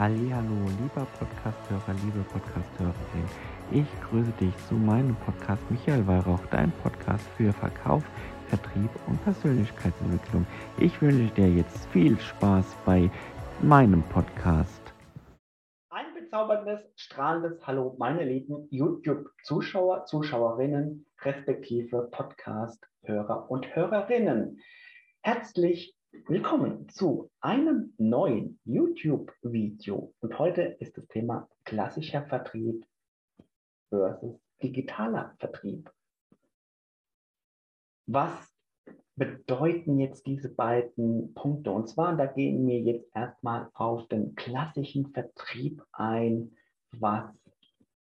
Hallo, lieber Podcasthörer, liebe Podcasthörerin. Ich grüße dich zu meinem Podcast Michael Weihrauch, dein Podcast für Verkauf, Vertrieb und Persönlichkeitsentwicklung. Ich wünsche dir jetzt viel Spaß bei meinem Podcast. Ein bezauberndes, strahlendes Hallo, meine lieben YouTube-Zuschauer, Zuschauerinnen, respektive Podcast-Hörer und Hörerinnen. Herzlich willkommen zu einem neuen YouTube-Video. Und heute ist das Thema klassischer Vertrieb versus digitaler Vertrieb. Was bedeuten jetzt diese beiden Punkte? Und zwar, da gehen wir jetzt erstmal auf den klassischen Vertrieb ein, was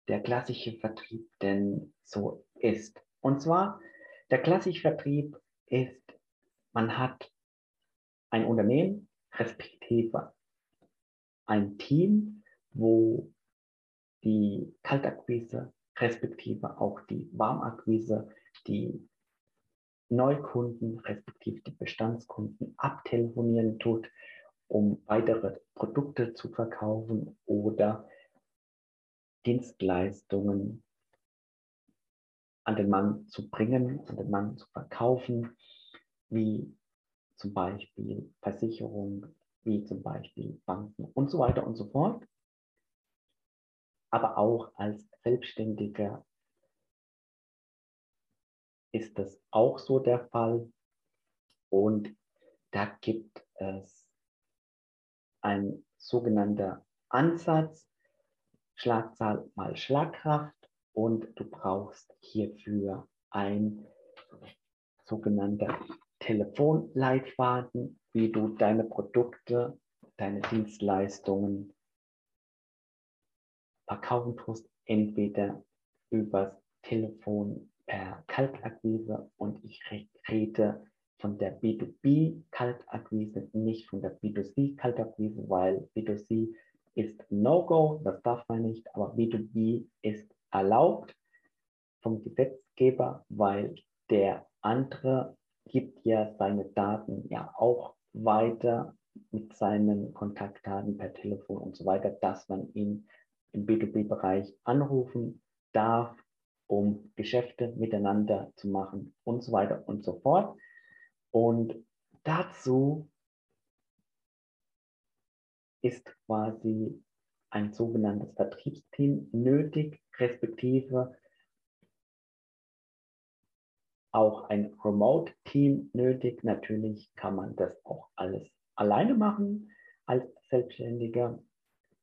der klassische Vertrieb denn so ist. Und zwar, der klassische Vertrieb ist, man hat ein Unternehmen, respektive ein Team, wo die Kaltakquise, respektive auch die Warmakquise, die Neukunden, respektive die Bestandskunden abtelefonieren tut, um weitere Produkte zu verkaufen oder Dienstleistungen an den Mann zu bringen, an den Mann zu verkaufen, wie zum Beispiel Versicherung, wie zum Beispiel Banken und so weiter und so fort. Aber auch als Selbstständiger ist das auch so der Fall. Und da gibt es ein sogenannter Ansatz, Schlagzahl mal Schlagkraft und du brauchst hierfür ein sogenannter Telefonleitfaden, wie du deine Produkte, deine Dienstleistungen verkaufen tust, entweder übers Telefon per Kaltakquise. Und ich rede von der B2B Kaltakquise, nicht von der B2C Kaltakquise, weil B2C ist No-Go, das darf man nicht, aber B2B ist erlaubt vom Gesetzgeber, weil der andere gibt ja seine Daten ja auch weiter mit seinen Kontaktdaten per Telefon und so weiter, dass man ihn im B2B-Bereich anrufen darf, um Geschäfte miteinander zu machen und so weiter und so fort. Und dazu ist quasi ein sogenanntes Vertriebsteam nötig, respektive auch ein Remote-Team nötig. Natürlich kann man das auch alles alleine machen als Selbstständiger,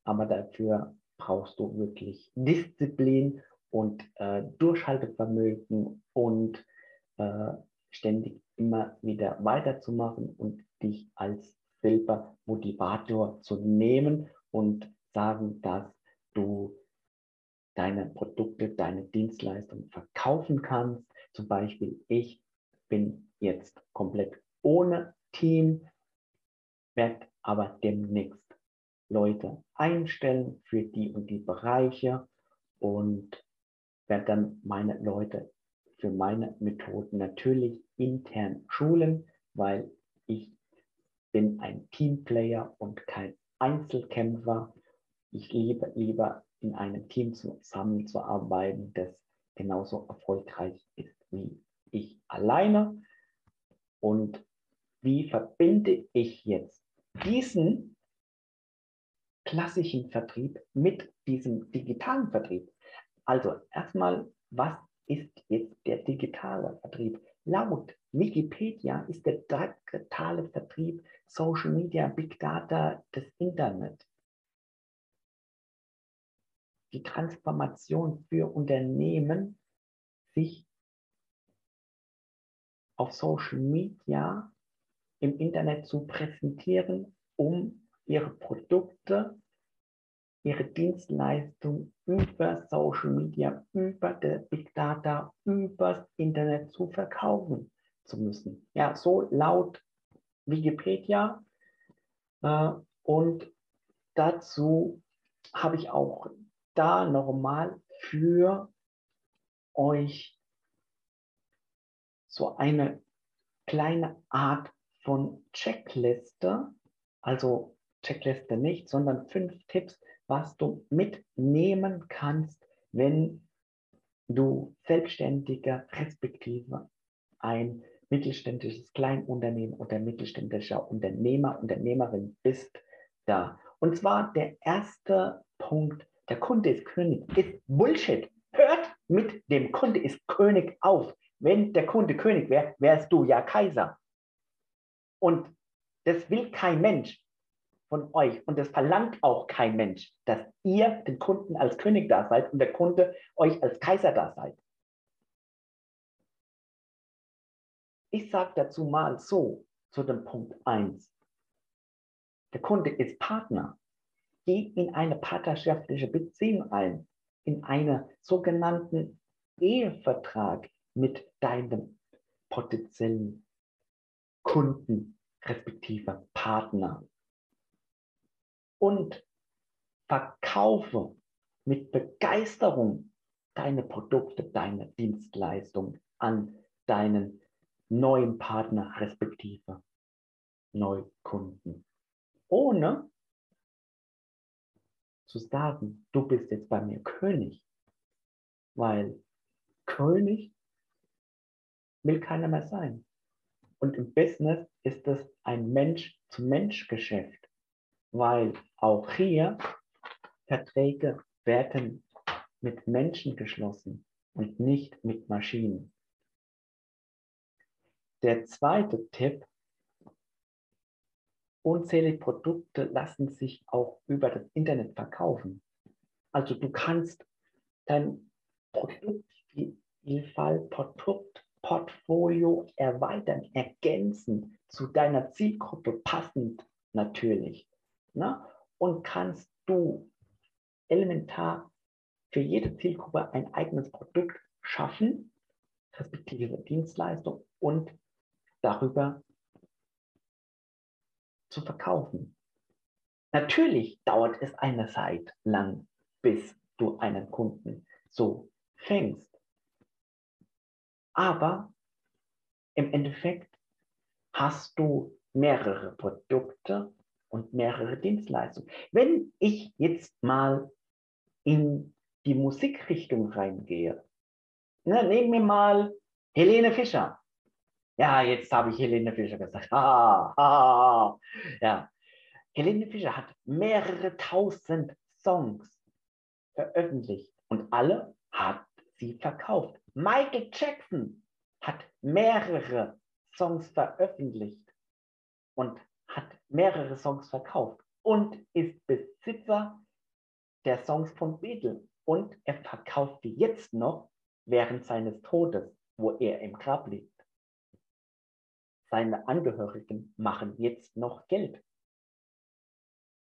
aber dafür brauchst du wirklich Disziplin und äh, Durchhaltevermögen und äh, ständig immer wieder weiterzumachen und dich als selber Motivator zu nehmen und sagen, dass du deine Produkte, deine Dienstleistungen verkaufen kannst zum Beispiel, ich bin jetzt komplett ohne Team, werde aber demnächst Leute einstellen für die und die Bereiche und werde dann meine Leute für meine Methoden natürlich intern schulen, weil ich bin ein Teamplayer und kein Einzelkämpfer. Ich liebe lieber in einem Team zusammenzuarbeiten, das genauso erfolgreich ist wie ich alleine und wie verbinde ich jetzt diesen klassischen Vertrieb mit diesem digitalen Vertrieb. Also erstmal, was ist jetzt der digitale Vertrieb? Laut Wikipedia ist der digitale Vertrieb Social Media, Big Data, das Internet. Die Transformation für Unternehmen, sich auf Social Media im Internet zu präsentieren, um ihre Produkte, ihre Dienstleistung über Social Media, über der Big Data, übers Internet zu verkaufen zu müssen. Ja, so laut Wikipedia. Äh, und dazu habe ich auch da nochmal für euch so eine kleine Art von Checkliste. Also Checkliste nicht, sondern fünf Tipps, was du mitnehmen kannst, wenn du Selbstständiger respektive ein mittelständisches Kleinunternehmen oder mittelständischer Unternehmer, Unternehmerin bist da. Und zwar der erste Punkt, der Kunde ist König, ist Bullshit. Hört mit dem Kunde ist König auf. Wenn der Kunde König wäre, wärst du ja Kaiser. Und das will kein Mensch von euch und das verlangt auch kein Mensch, dass ihr den Kunden als König da seid und der Kunde euch als Kaiser da seid. Ich sage dazu mal so zu dem Punkt 1. Der Kunde ist Partner. Geh in eine partnerschaftliche Beziehung ein, in einen sogenannten Ehevertrag mit deinem potenziellen Kunden respektive Partner und verkaufe mit Begeisterung deine Produkte, deine Dienstleistung an deinen neuen Partner respektive Neukunden. Ohne zu sagen, du bist jetzt bei mir König, weil König will keiner mehr sein. Und im Business ist es ein Mensch-zu-Mensch-Geschäft, weil auch hier Verträge werden mit Menschen geschlossen und nicht mit Maschinen. Der zweite Tipp, unzählige Produkte lassen sich auch über das Internet verkaufen. Also du kannst dein Produktvielfalt, Produkt Portfolio erweitern, ergänzen, zu deiner Zielgruppe passend natürlich. Ne? Und kannst du elementar für jede Zielgruppe ein eigenes Produkt schaffen, respektive Dienstleistung und darüber zu verkaufen. Natürlich dauert es eine Zeit lang, bis du einen Kunden so fängst. Aber im Endeffekt hast du mehrere Produkte und mehrere Dienstleistungen. Wenn ich jetzt mal in die Musikrichtung reingehe, na, nehmen wir mal Helene Fischer. Ja, jetzt habe ich Helene Fischer gesagt. Ha, ha, ja. Helene Fischer hat mehrere tausend Songs veröffentlicht und alle hat sie verkauft. Michael Jackson hat mehrere Songs veröffentlicht und hat mehrere Songs verkauft und ist Besitzer der Songs von Beatles. Und er verkauft die jetzt noch während seines Todes, wo er im Grab liegt. Seine Angehörigen machen jetzt noch Geld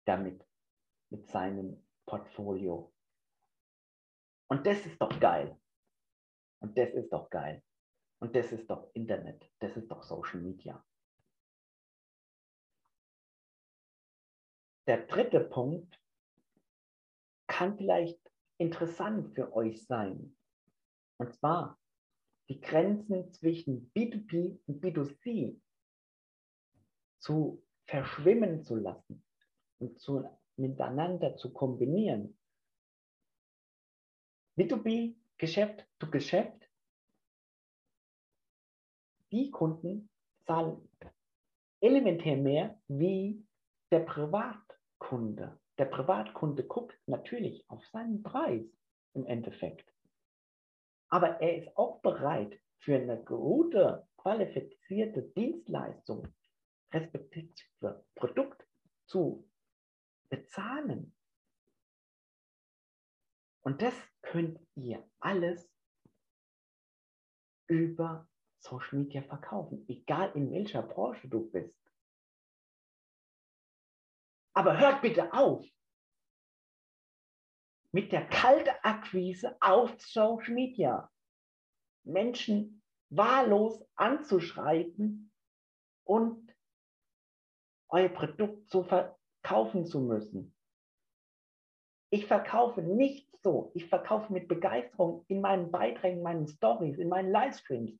damit, mit seinem Portfolio. Und das ist doch geil. Und das ist doch geil. Und das ist doch Internet. Das ist doch Social Media. Der dritte Punkt kann vielleicht interessant für euch sein. Und zwar die Grenzen zwischen B2B und B2C zu verschwimmen zu lassen und zu, miteinander zu kombinieren. B2B Geschäft zu Geschäft. Die Kunden zahlen elementär mehr wie der Privatkunde. Der Privatkunde guckt natürlich auf seinen Preis im Endeffekt. Aber er ist auch bereit, für eine gute, qualifizierte Dienstleistung, respektive Produkt zu bezahlen. Und das könnt ihr alles über Social Media verkaufen, egal in welcher Branche du bist. Aber hört bitte auf mit der kalten Akquise auf Social Media. Menschen wahllos anzuschreiben und euer Produkt zu verkaufen zu müssen. Ich verkaufe nicht so. Ich verkaufe mit Begeisterung in meinen Beiträgen, in meinen Stories, in meinen Livestreams.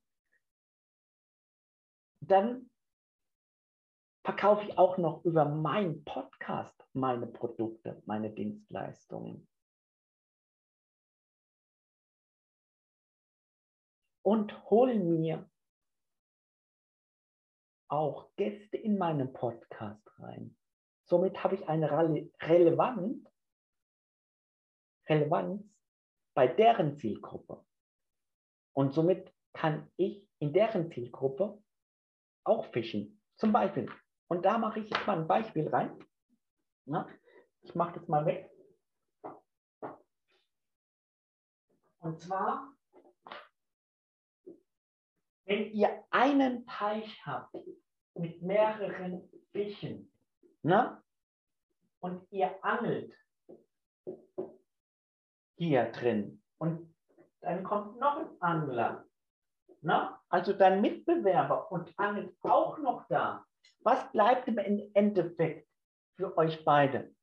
Dann verkaufe ich auch noch über meinen Podcast meine Produkte, meine Dienstleistungen. Und hole mir auch Gäste in meinen Podcast rein. Somit habe ich eine Relevanz, Relevanz bei deren Zielgruppe. Und somit kann ich in deren Zielgruppe auch fischen. Zum Beispiel. Und da mache ich jetzt mal ein Beispiel rein. Na, ich mache das mal weg. Und zwar, wenn ihr einen Teich habt mit mehreren Fischen, ne? und ihr angelt hier drin und dann kommt noch ein Angler, ne? also dein Mitbewerber und angelt auch noch da. Was bleibt im Endeffekt für euch beide?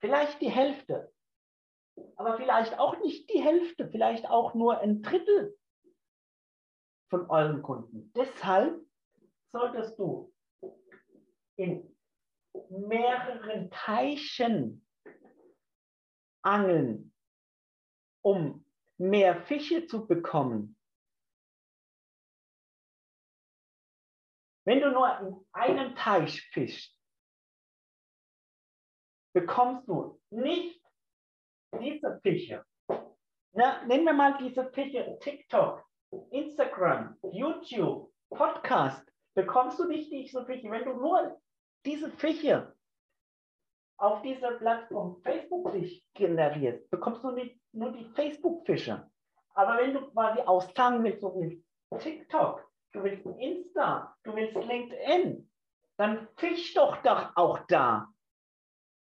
Vielleicht die Hälfte, aber vielleicht auch nicht die Hälfte, vielleicht auch nur ein Drittel von euren Kunden. Deshalb solltest du in mehreren Teichen angeln, um mehr Fische zu bekommen. Wenn du nur in einem Teich fischst, bekommst du nicht diese Fische. Na, nehmen wir mal diese Fische TikTok, Instagram, YouTube, Podcast. Bekommst du nicht diese Fische, wenn du nur diese Fische auf dieser Plattform Facebook dich generierst, bekommst du nicht nur die Facebook-Fische. Aber wenn du quasi auszahlen willst, so wie TikTok, du willst Insta, du willst LinkedIn, dann fisch doch doch auch da.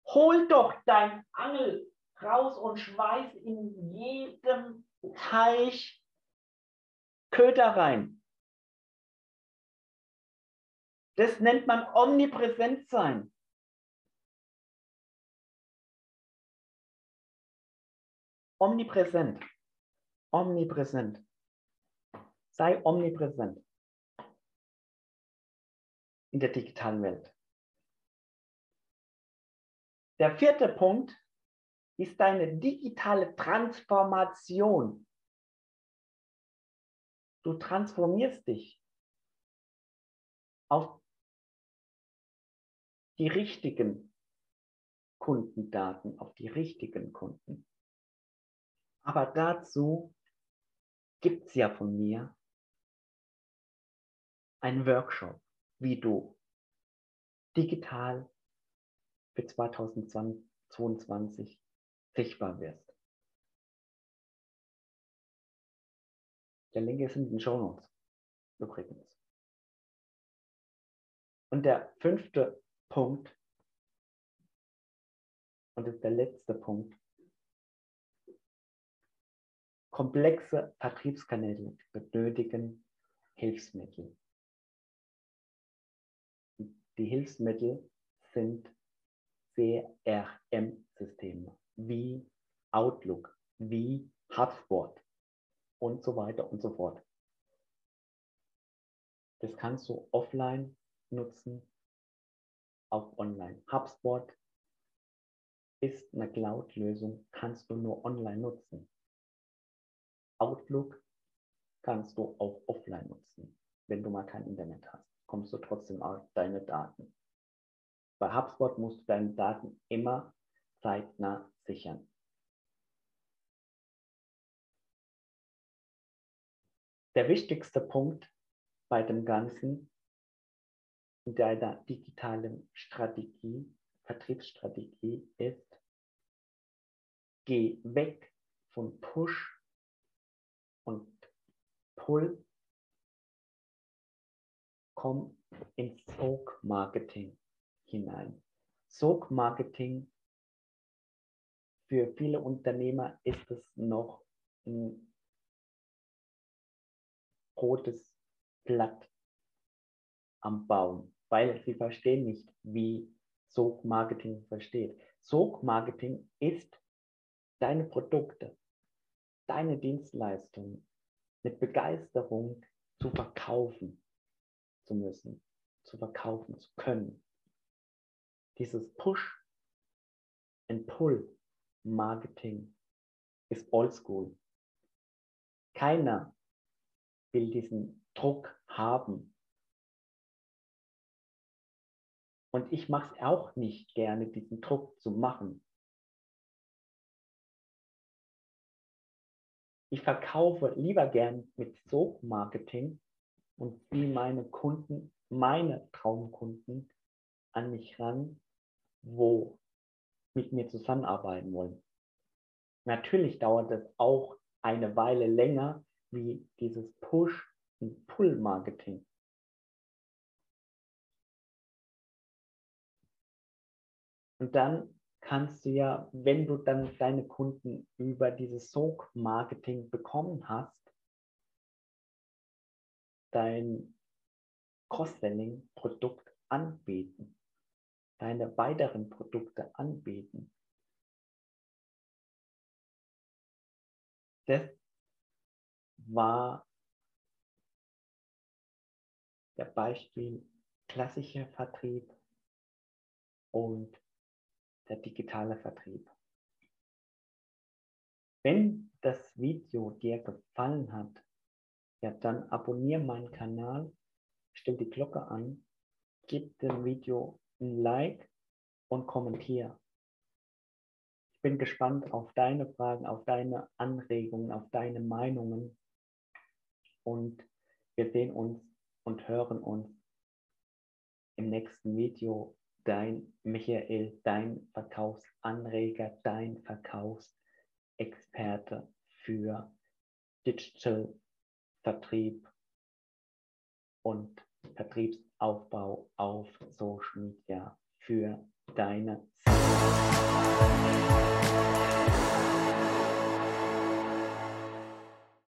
Hol doch dein Angel raus und schweiß in jedem Teich Köder rein. Das nennt man omnipräsent sein. Omnipräsent. Omnipräsent. Sei omnipräsent in der digitalen Welt. Der vierte Punkt ist deine digitale Transformation. Du transformierst dich auf die richtigen Kundendaten, auf die richtigen Kunden. Aber dazu gibt es ja von mir einen Workshop, wie du digital für 2022 sichtbar wirst. Der Link ist in den Show Notes übrigens. Und der fünfte Punkt, und das ist der letzte Punkt, komplexe Vertriebskanäle benötigen Hilfsmittel. Die Hilfsmittel sind CRM-Systeme wie Outlook, wie HubSpot und so weiter und so fort. Das kannst du offline nutzen, auch online. HubSpot ist eine Cloud-Lösung, kannst du nur online nutzen. Outlook kannst du auch offline nutzen. Wenn du mal kein Internet hast, kommst du trotzdem auf deine Daten. Bei HubSpot musst du deine Daten immer zeitnah sichern. Der wichtigste Punkt bei dem Ganzen in deiner digitalen Strategie, Vertriebsstrategie ist, geh weg von Push und Pull, komm ins Sog-Marketing hinein. Sog-Marketing für viele Unternehmer ist es noch ein rotes Blatt am Baum weil sie verstehen nicht, wie Sog-Marketing versteht. Sog-Marketing ist deine Produkte, deine Dienstleistungen mit Begeisterung zu verkaufen zu müssen. zu verkaufen zu können. Dieses Push and Pull Marketing ist oldschool. Keiner will diesen Druck haben. Und ich mache es auch nicht gerne, diesen Druck zu machen. Ich verkaufe lieber gern mit Sog-Marketing und ziehe meine Kunden, meine Traumkunden an mich ran, wo mit mir zusammenarbeiten wollen. Natürlich dauert es auch eine Weile länger wie dieses Push- und Pull-Marketing. Und dann kannst du ja, wenn du dann deine Kunden über dieses Sog-Marketing bekommen hast, dein Cross-Selling-Produkt anbieten, deine weiteren Produkte anbieten. Das war der Beispiel klassischer Vertrieb und der digitale Vertrieb. Wenn das Video dir gefallen hat, ja, dann abonniere meinen Kanal, stell die Glocke an, gib dem Video ein Like und kommentiere. Ich bin gespannt auf deine Fragen, auf deine Anregungen, auf deine Meinungen und wir sehen uns und hören uns im nächsten Video dein Michael, dein Verkaufsanreger, dein Verkaufsexperte für Digital Vertrieb und Vertriebsaufbau auf Social Media für deine.